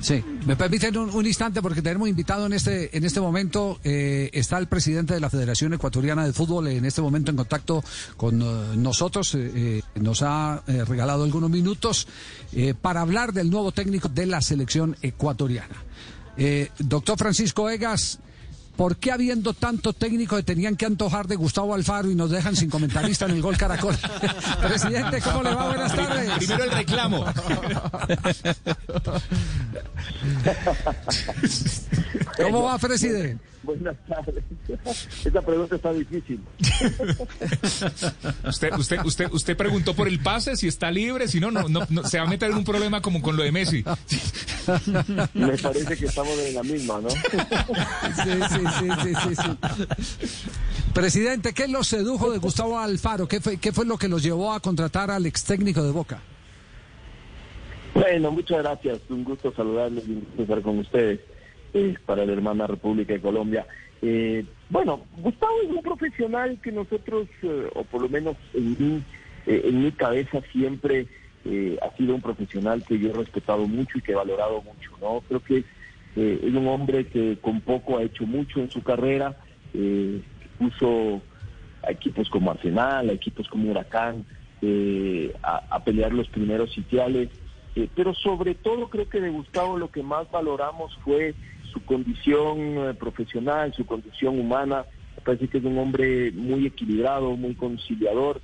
Sí, me permiten un, instante porque tenemos invitado en este en este momento eh, está el presidente de la Federación Ecuatoriana de Fútbol en este momento en contacto con eh, nosotros. Eh, nos ha regalado algunos minutos para hablar del nuevo técnico de la selección ecuatoriana. Doctor Francisco Egas, ¿por qué habiendo tanto técnico que tenían que antojar de Gustavo Alfaro y nos dejan sin comentarista en el gol Caracol? presidente, ¿cómo le va? Buenas tardes. Primero el reclamo. ¿Cómo va, presidente? Buenas tardes. Esta pregunta está difícil. Usted, usted, usted, usted preguntó por el pase, si está libre, si no, no, no, no, se va a meter en un problema como con lo de Messi. Me parece que estamos en la misma, ¿no? Sí, sí, sí, sí, sí. Presidente, ¿qué lo sedujo de Gustavo Alfaro? ¿Qué fue, ¿Qué fue lo que los llevó a contratar al ex técnico de Boca? Bueno, muchas gracias. Un gusto saludarles y un estar con ustedes eh, para la hermana República de Colombia. Eh, bueno, Gustavo es un profesional que nosotros, eh, o por lo menos en mi, eh, en mi cabeza siempre ha sido un profesional que yo he respetado mucho y que he valorado mucho, ¿no? Creo que eh, es un hombre que con poco ha hecho mucho en su carrera, eh, puso a equipos como Arsenal, a equipos como Huracán, eh, a, pelear los primeros sitiales, eh, pero sobre todo creo que de Gustavo lo que más valoramos fue su condición profesional, su condición humana. Parece que es un hombre muy equilibrado, muy conciliador,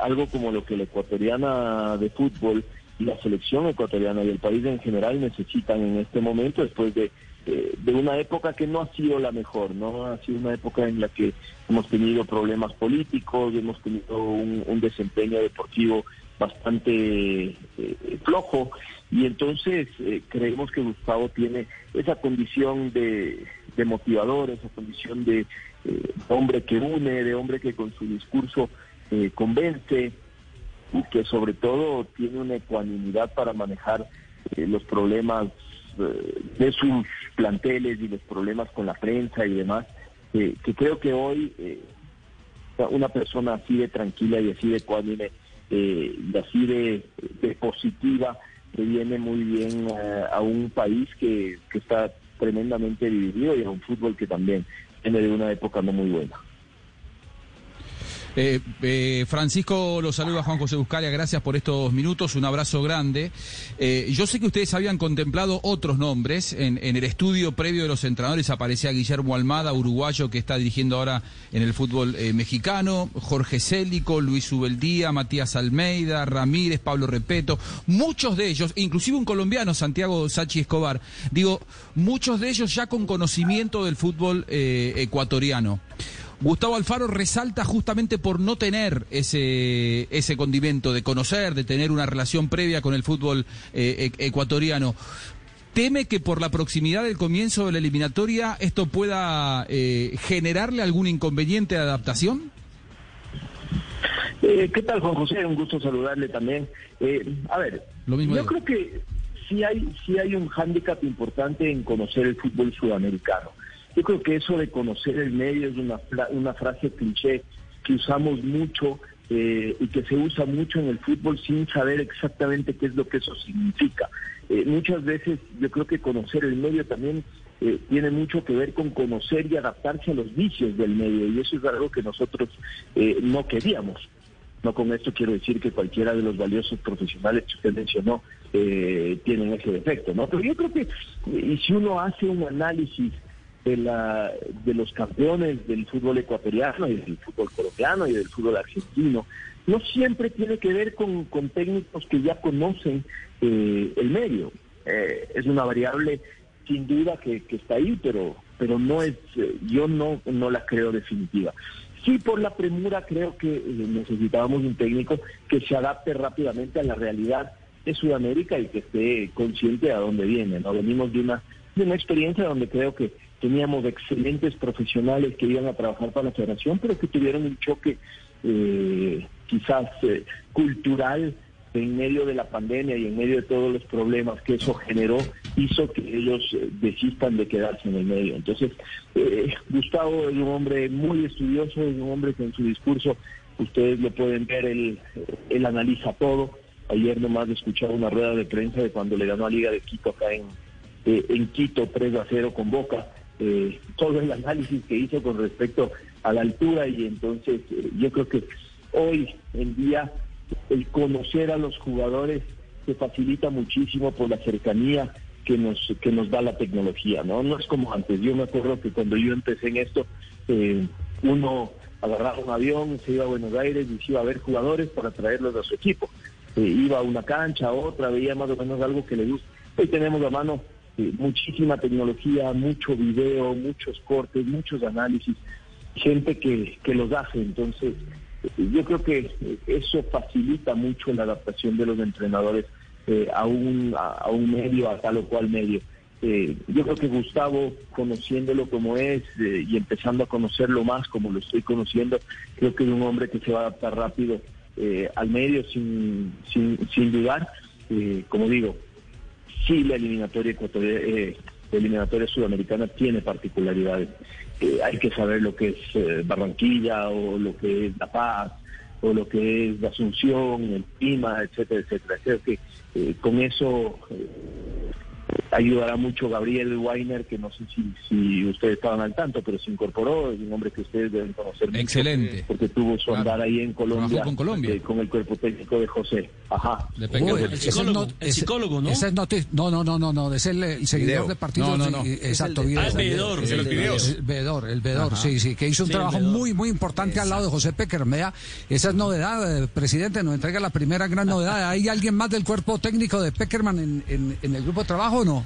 algo como lo que la ecuatoriana de fútbol la selección ecuatoriana y el país en general necesitan en este momento después de, de una época que no ha sido la mejor, ¿no? Ha sido una época en la que hemos tenido problemas políticos, hemos tenido un, desempeño deportivo bastante eh, flojo y entonces eh, creemos que Gustavo tiene esa condición de, de motivador, esa condición de eh, hombre que une, de hombre que con su discurso convence y que sobre todo tiene una ecuanimidad para manejar eh, los problemas eh, de sus planteles y los problemas con la prensa y demás, que creo que hoy eh, una persona así de tranquila y así de ecuánime y así de, positiva que viene muy bien a un país que, que está tremendamente dividido y a un fútbol que también viene de una época no muy buena. Eh, eh, Francisco, lo saluda Juan José Buscalia, gracias por estos minutos, un abrazo grande. Eh, yo sé que ustedes habían contemplado otros nombres, en, en, el estudio previo de los entrenadores aparecía Guillermo Almada, uruguayo que está dirigiendo ahora en el fútbol eh, mexicano, Jorge Célico, Luis Ubeldía, Matías Almeida, Ramírez, Pablo Repeto, muchos de ellos, inclusive un colombiano, Santiago Sachi Escobar, digo, muchos de ellos ya con conocimiento del fútbol eh, ecuatoriano. Gustavo Alfaro resalta justamente por no tener ese, ese condimento de conocer, de tener una relación previa con el fútbol eh, ecuatoriano. ¿Teme que por la proximidad del comienzo de la eliminatoria esto pueda eh, generarle algún inconveniente de adaptación? Eh, ¿Qué tal, Juan José? Un gusto saludarle también. Eh, a ver, Lo mismo yo digo. creo que sí hay, sí hay un hándicap importante en conocer el fútbol sudamericano. Yo creo que eso de conocer el medio es una, una frase cliché que usamos mucho eh, y que se usa mucho en el fútbol sin saber exactamente qué es lo que eso significa. Eh, muchas veces yo creo que conocer el medio también eh, tiene mucho que ver con conocer y adaptarse a los vicios del medio y eso es algo que nosotros eh, no queríamos. No con esto quiero decir que cualquiera de los valiosos profesionales que usted mencionó eh, tienen ese defecto, ¿no? Pero yo creo que, y si uno hace un análisis de, la, de los campeones del fútbol ecuatoriano y del fútbol colombiano y del fútbol argentino, no siempre tiene que ver con, con técnicos que ya conocen eh, el medio. Eh, es una variable sin duda que, está ahí, pero, pero no es, eh, yo no, no la creo definitiva. Sí, por la premura creo que eh, necesitábamos un técnico que se adapte rápidamente a la realidad de Sudamérica y que esté consciente a dónde viene. ¿no? Venimos de una, de una experiencia donde creo que teníamos excelentes profesionales que iban a trabajar para la federación, pero que tuvieron un choque eh, quizás eh, cultural en medio de la pandemia y en medio de todos los problemas que eso generó, hizo que ellos eh, desistan de quedarse en el medio. Entonces, eh, Gustavo es un hombre muy estudioso, es un hombre que en su discurso, ustedes lo pueden ver, él, él analiza todo. Ayer nomás escuchaba una rueda de prensa de cuando le ganó a Liga de Quito acá en, eh, en Quito 3 a 0 con Boca. Eh, todo el análisis que hizo con respecto a la altura y entonces eh, yo creo que hoy en día el conocer a los jugadores se facilita muchísimo por la cercanía que nos que nos da la tecnología, ¿no? No es como antes. Yo me acuerdo que cuando yo empecé en esto, eh, uno agarraba un avión, se iba a Buenos Aires y se iba a ver jugadores para traerlos a su equipo. Eh, iba a una cancha, a otra, veía más o menos algo que le gusta. Hoy tenemos a mano eh, muchísima tecnología, mucho video, muchos cortes, muchos análisis, gente que, que los hace. Entonces, yo creo que eso facilita mucho la adaptación de los entrenadores eh, a, un, a, un medio, a tal o cual medio. Eh, yo creo que Gustavo, conociéndolo como es eh, y empezando a conocerlo más como lo estoy conociendo, creo que es un hombre que se va a adaptar rápido al medio sin, sin, sin dudar. como digo, sí la eliminatoria la eliminatoria sudamericana tiene particularidades. Eh, hay que saber lo que es eh, Barranquilla o lo que es La Paz o lo que es Asunción, el clima, etcétera, etcétera. Creo que eh, con eso ayudará mucho Gabriel Weiner, que no sé si, si ustedes estaban al tanto, pero se incorporó, es un hombre que ustedes deben conocer. Excelente. porque tuvo su andar ahí en Colombia. con Colombia. Eh, con el cuerpo técnico de José. Ajá. el, psicólogo, el psicólogo, ¿no? Ese no, no, no, no, no, es el, seguidor de partidos. No, no, no. exacto, el, el veedor. El, el veedor, el veedor, sí, sí, que hizo un trabajo muy, muy importante al lado de José Peckerman. Esa es novedad, eh, presidente, nos entrega la primera gran novedad. ¿Hay alguien más del cuerpo técnico de Peckerman en, en, en el grupo de trabajo o no?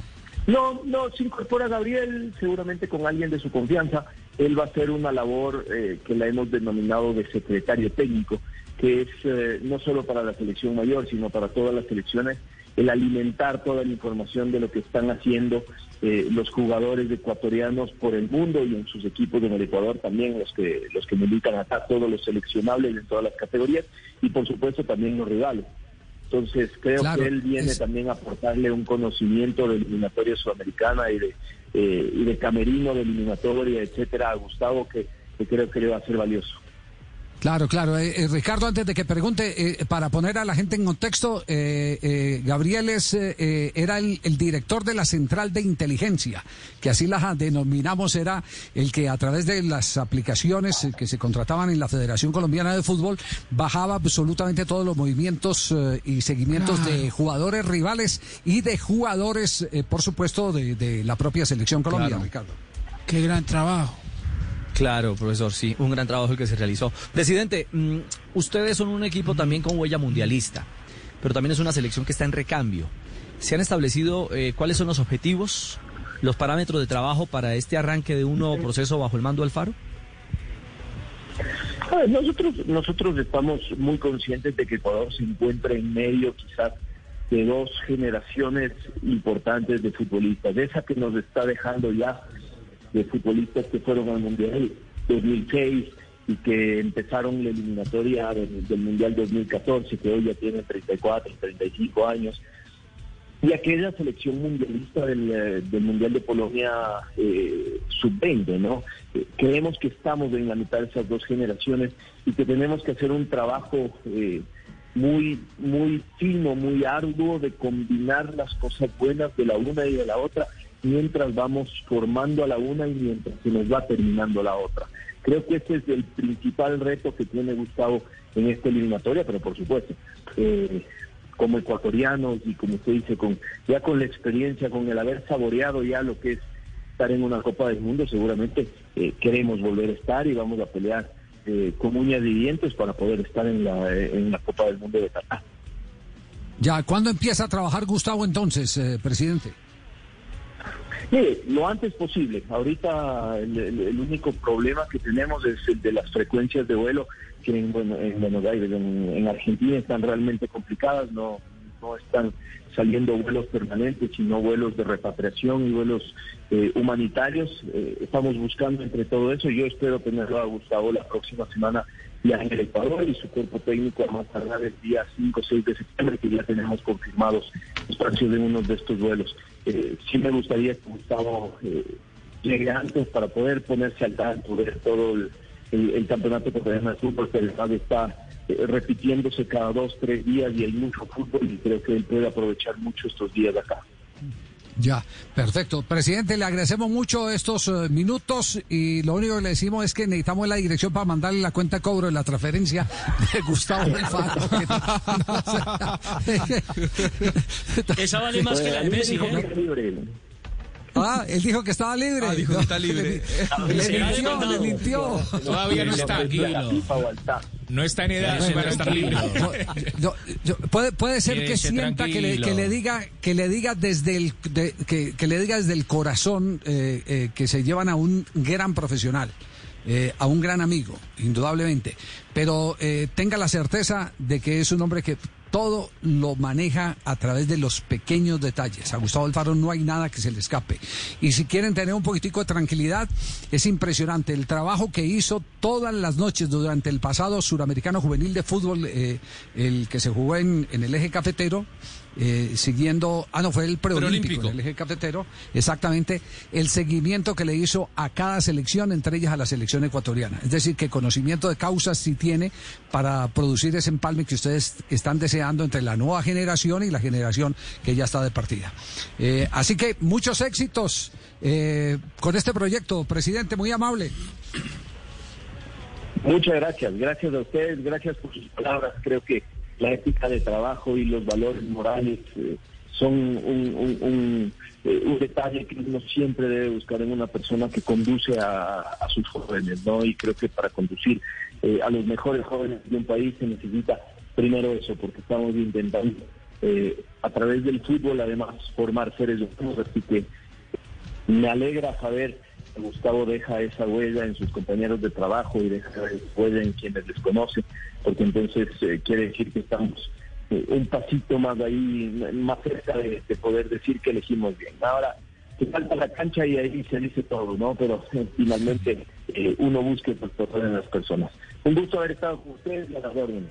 No, no, se incorpora Gabriel, seguramente con alguien de su confianza. Él va a hacer una labor eh, que la hemos denominado de secretario técnico, que es eh, no solo para la selección mayor, sino para todas las selecciones, el alimentar toda la información de lo que están haciendo eh, los jugadores ecuatorianos por el mundo y en sus equipos en el Ecuador también, los que, los que militan acá, todos los seleccionables en todas las categorías y por supuesto también los rivales. Entonces creo que él viene también a aportarle un conocimiento de eliminatoria sudamericana y de, eh, y de camerino de eliminatoria, etcétera, a Gustavo que, que creo que le va a ser valioso. Claro, claro. Eh, eh, Ricardo, antes de que pregunte, eh, para poner a la gente en contexto, Gabriel es, era el, director de la Central de Inteligencia, que así la denominamos, era el que a través de las aplicaciones que se contrataban en la Federación Colombiana de Fútbol, bajaba absolutamente todos los movimientos y seguimientos de jugadores rivales y de jugadores, por supuesto, de, la propia selección colombiana, Ricardo. Qué gran trabajo. Claro, profesor, sí, un gran trabajo el que se realizó. Presidente, mm, ustedes son un equipo también con huella mundialista, pero también es una selección que está en recambio. ¿Se han establecido eh, cuáles son los objetivos, los parámetros de trabajo para este arranque de un nuevo proceso bajo el mando Alfaro? Nosotros, nosotros estamos muy conscientes de que Ecuador se encuentra en medio quizás de dos generaciones importantes de futbolistas, de esa que nos está dejando ya de futbolistas que fueron al Mundial 2006 y que empezaron la eliminatoria del, Mundial 2014, que hoy ya tienen 34, 35 años. Y aquella selección mundialista del, eh, Mundial de Polonia eh, sub-20, ¿no? Eh, creemos que estamos en la mitad de esas dos generaciones y que tenemos que hacer un trabajo eh, muy, muy fino, muy arduo de combinar las cosas buenas de la una y de la otra mientras vamos formando a la una y mientras se nos va terminando la otra. Creo que ese es el principal reto que tiene Gustavo en esta eliminatoria, pero por supuesto, eh, como ecuatorianos y como usted dice, con ya con la experiencia, con el haber saboreado ya lo que es estar en una Copa del Mundo, seguramente eh, queremos volver a estar y vamos a pelear eh, con uñas y dientes para poder estar en la, en la Copa del Mundo de Qatar. Ya, ¿cuándo empieza a trabajar Gustavo entonces, presidente? Sí, lo antes posible. Ahorita el, único problema que tenemos es el de las frecuencias de vuelo, que en, bueno, en Buenos Aires, en, Argentina, están realmente complicadas. No, no están saliendo vuelos permanentes, sino vuelos de repatriación y vuelos eh, humanitarios. Eh, estamos buscando entre todo eso. Yo espero tenerlo a Gustavo la próxima semana ya en Ecuador y su cuerpo técnico a más tardar el día 5 o 6 de septiembre, que ya tenemos confirmados espacios de uno de estos vuelos. Eh, sí me gustaría que Gustavo eh, llegue antes para poder ponerse al tanto, ver todo el, el, el campeonato de fútbol, que el está repitiéndose cada dos, tres días y hay mucho fútbol y creo que él puede aprovechar mucho estos días acá. Ya, perfecto. Presidente, le agradecemos mucho estos eh, minutos y lo único que le decimos es que necesitamos la dirección para mandarle la cuenta de cobro de la transferencia de Gustavo Alfaro. Esa vale más que la de Messi, ¿eh? Ah, él dijo que estaba libre. Ah, dijo que está libre. le mintió, le mintió. Todavía no está. No está en edad para estar libre. Yo- yo- puede, puede ser que sienta que le, tranquilo. que le diga que le diga desde el de- que, que le diga desde el corazón eh, eh, que se llevan a un gran profesional. eh, a un gran amigo, indudablemente, pero eh, tenga la certeza de que es un hombre que todo lo maneja a través de los pequeños detalles. A Gustavo Alfaro no hay nada que se le escape. Y si quieren tener un poquitico de tranquilidad, es impresionante el trabajo que hizo todas las noches durante el pasado suramericano juvenil de fútbol, eh, el que se jugó en, en el eje cafetero. Eh, siguiendo, ah no, fue el preolímpico, el eje cafetero, exactamente, el seguimiento que le hizo a cada selección, entre ellas a la selección ecuatoriana. Es decir, que conocimiento de causas sí tiene para producir ese empalme que ustedes están deseando entre la nueva generación y la generación que ya está de partida. Eh, así que muchos éxitos eh, con este proyecto, presidente, muy amable. Muchas gracias, gracias a ustedes, gracias por sus palabras. Creo que la ética de trabajo y los valores morales eh, son eh, un detalle que uno siempre debe buscar en una persona que conduce a, sus jóvenes, ¿no? Y creo que para conducir eh, a los mejores jóvenes de un país se necesita primero eso, porque estamos intentando eh, a través del fútbol además formar seres humanos, así que me alegra saber Gustavo deja esa huella en sus compañeros de trabajo y deja esa huella en quienes les conoce, porque entonces eh, quiere decir que estamos eh, un pasito más ahí, más cerca de, de poder decir que elegimos bien. Ahora, te falta la cancha y ahí se dice todo, ¿no? Pero eh, finalmente eh, uno busca el en las personas. Un gusto haber estado con ustedes y a las órdenes.